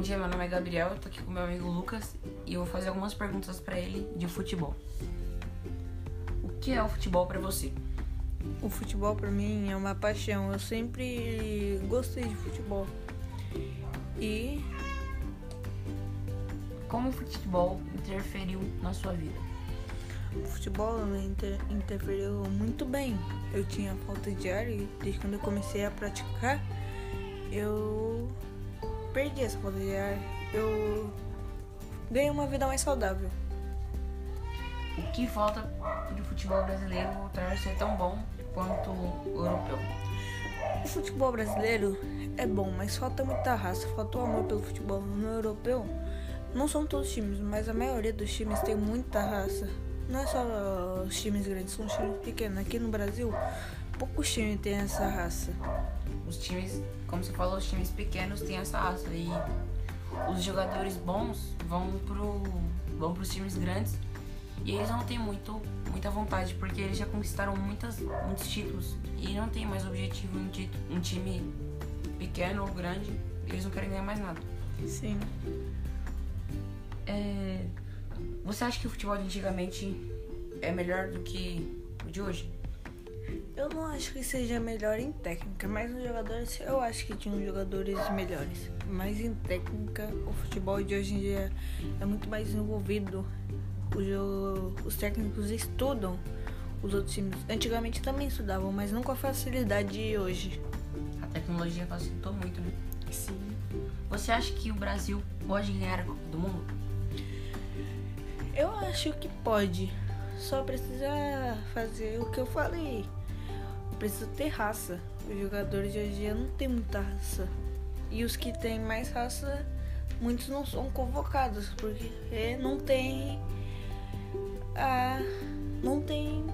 Bom dia, meu nome é Gabriel, eu tô aqui com meu amigo Lucas e eu vou fazer algumas perguntas pra ele de futebol. O que é o futebol pra você? O futebol pra mim é uma paixão. Eu sempre gostei de futebol. E Como o futebol interferiu na sua vida? o futebol inter interferiu muito bem. Eu tinha falta de ar e desde quando eu comecei a praticar, eu perdi essa falta de ar. Eu ganhei uma vida mais saudável. O que falta do futebol brasileiro voltar a ser tão bom quanto o europeu? O futebol brasileiro é bom, mas falta muita raça, falta o amor pelo futebol. No europeu, não são todos os times, mas a maioria dos times tem muita raça. Não é só os times grandes, são os times pequenos. Aqui no Brasil, poucos times têm essa raça. Os times, como você falou, os times pequenos têm essa raça e os jogadores bons vão pro vão pros times grandes e eles não têm muito muita vontade porque eles já conquistaram muitas muitos títulos e não tem mais objetivo em ti- um time pequeno ou grande, eles não querem ganhar mais nada. Sim. É, você acha que o futebol de antigamente é melhor do que o de hoje? Eu não acho que seja melhor em técnica, mas nos jogadores eu acho que tinham jogadores melhores. Mas em técnica, o futebol de hoje em dia é muito mais desenvolvido. O jo- os técnicos estudam os outros times. Antigamente também estudavam, mas não com a facilidade de hoje. A tecnologia facilitou muito, né? Sim. Você acha que o Brasil pode ganhar a Copa do Mundo? Eu acho que pode. Só precisa fazer o que eu falei. Precisa ter raça. Os jogadores de hoje em dia não tem muita raça. E os que têm mais raça, muitos não são convocados, porque não tem a. não tem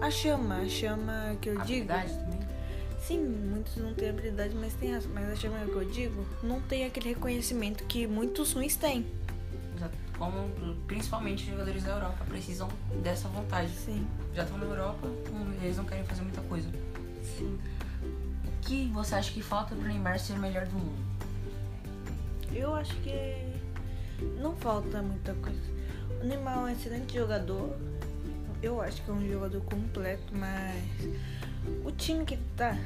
a chama. A chama que eu digo. Habilidade também? Sim, muitos não têm habilidade, mas tem raça. Mas a chama que eu digo não tem aquele reconhecimento que muitos ruins têm. Como principalmente os jogadores da Europa precisam dessa vontade. Sim. Já estão na Europa, eles não querem fazer muita coisa. Sim. O que você acha que falta para o Neymar ser o melhor do mundo? Eu acho que não falta muita coisa. O Neymar é um excelente jogador. Eu acho que é um jogador completo, mas o time que ele tá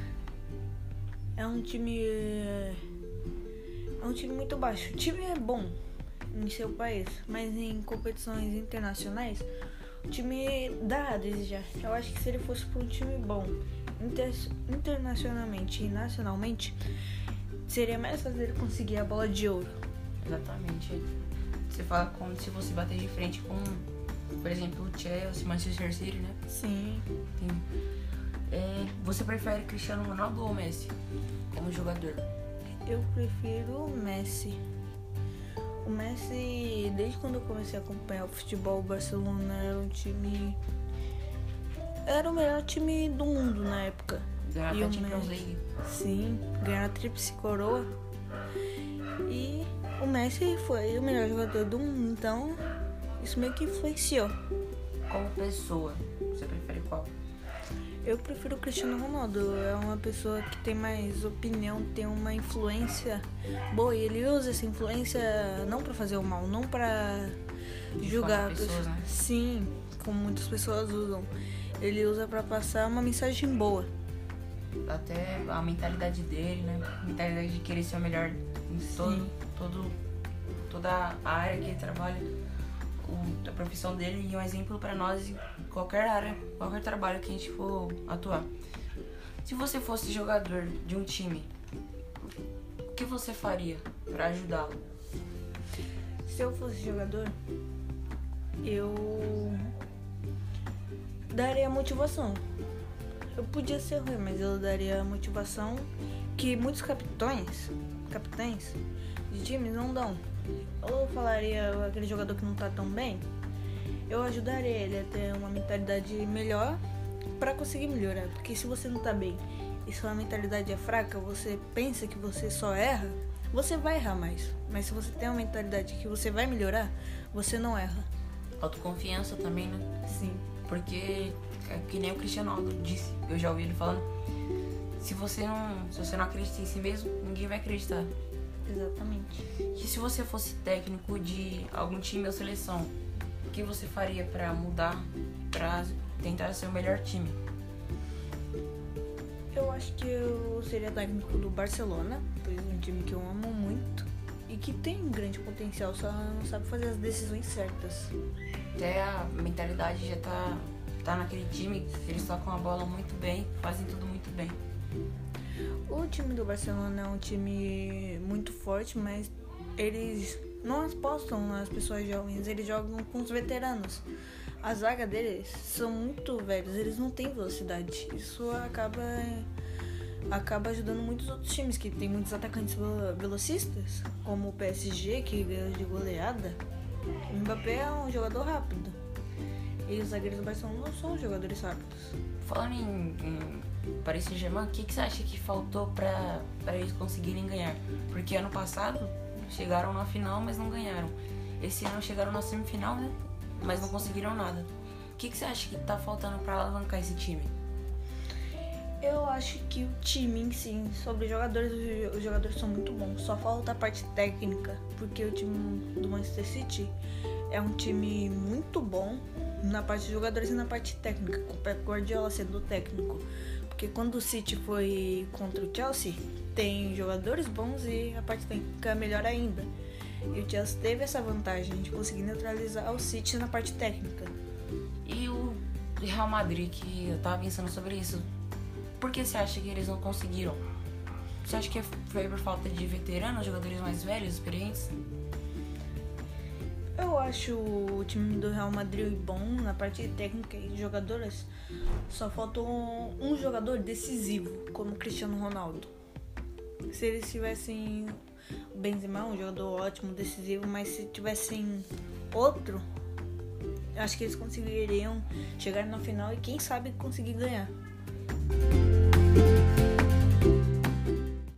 é um time é um time muito baixo. O time é bom em seu país, mas em competições internacionais o time dá a desejar. Eu acho que se ele fosse para um time bom inter- internacionalmente e nacionalmente, seria mais fácil ele conseguir a bola de ouro. Exatamente. Você fala como se você bater de frente com, por exemplo, o Chelsea, Manchester City, né? Sim. É, você prefere Cristiano Ronaldo ou Messi como jogador? Eu prefiro o Messi. O Messi, desde quando eu comecei a acompanhar o futebol, o Barcelona era um time. Era o melhor time do mundo na época. Ganhar E o Messi? Sim, ganhar a tríplice coroa. E o Messi foi o melhor jogador do mundo, então isso meio que influenciou. Como pessoa, você prefere qual? Eu prefiro o Cristiano Ronaldo. É uma pessoa que tem mais opinião, tem uma influência boa. E ele usa essa influência não pra fazer o mal, não pra julgar a pessoas, pessoa. né? Sim, como muitas pessoas usam. Ele usa pra passar uma mensagem boa. Até a mentalidade dele, né? A mentalidade de querer ser o melhor em todo, todo, toda a área que ele trabalha. O, a profissão dele e um exemplo pra nós em qualquer área, qualquer trabalho que a gente for atuar. Se você fosse jogador de um time, o que você faria pra ajudá-lo? Se eu fosse jogador, eu daria motivação. Eu podia ser ruim, mas eu daria motivação que muitos capitães, capitães de times não dão. Eu falaria aquele jogador que não tá tão bem, eu ajudaria ele a ter uma mentalidade melhor para conseguir melhorar. Porque se você não tá bem e sua mentalidade é fraca, você pensa que você só erra, você vai errar mais. Mas se você tem uma mentalidade que você vai melhorar, você não erra. Autoconfiança também, né? Sim. Porque é que nem o Cristiano Ronaldo disse, eu já ouvi ele falando, se você não, se você não acredita em si mesmo, ninguém vai acreditar. Exatamente. E se você fosse técnico de algum time ou seleção, o que você faria para mudar, para tentar ser o melhor time? Eu acho que eu seria técnico do Barcelona, pois é um time que eu amo muito e que tem um grande potencial, só não sabe fazer as decisões certas. Até a mentalidade já tá, tá naquele time, eles tocam a bola muito bem, fazem tudo muito bem. O time do Barcelona é um time muito forte, mas eles não apostam nas pessoas jovens, eles jogam com os veteranos. A zaga deles são muito velhos, eles não têm velocidade. Isso acaba acaba ajudando muitos outros times que tem muitos atacantes velocistas, como o PSG que ganhou de goleada. O Mbappé é um jogador rápido. E os zagueiros do Barcelona não são jogadores rápidos. Falando em, em Paris Saint-Germain, o que, que você acha que faltou para eles conseguirem ganhar? Porque ano passado chegaram na final, mas não ganharam. Esse ano chegaram na semifinal, né? Mas não conseguiram nada. O que, que você acha que tá faltando para alavancar esse time? Eu acho que o time em si, sobre jogadores, os jogadores são muito bons. Só falta a parte técnica, porque o time do Manchester City é um time muito bom na parte de jogadores e na parte técnica, com o Pep Guardiola sendo técnico. Porque quando o City foi contra o Chelsea, tem jogadores bons e a parte técnica é melhor ainda. E o Chelsea teve essa vantagem de conseguir neutralizar o City na parte técnica. E o Real Madrid, que eu tava pensando sobre isso, por que você acha que eles não conseguiram? Você acha que foi por falta de veteranos, jogadores mais velhos, experientes? Eu acho o time do Real Madrid bom na parte técnica e de jogadores. Só faltou um, jogador decisivo, como Cristiano Ronaldo. Se eles tivessem o Benzema, um jogador ótimo, decisivo, mas se tivessem outro, acho que eles conseguiriam chegar na final e quem sabe conseguir ganhar.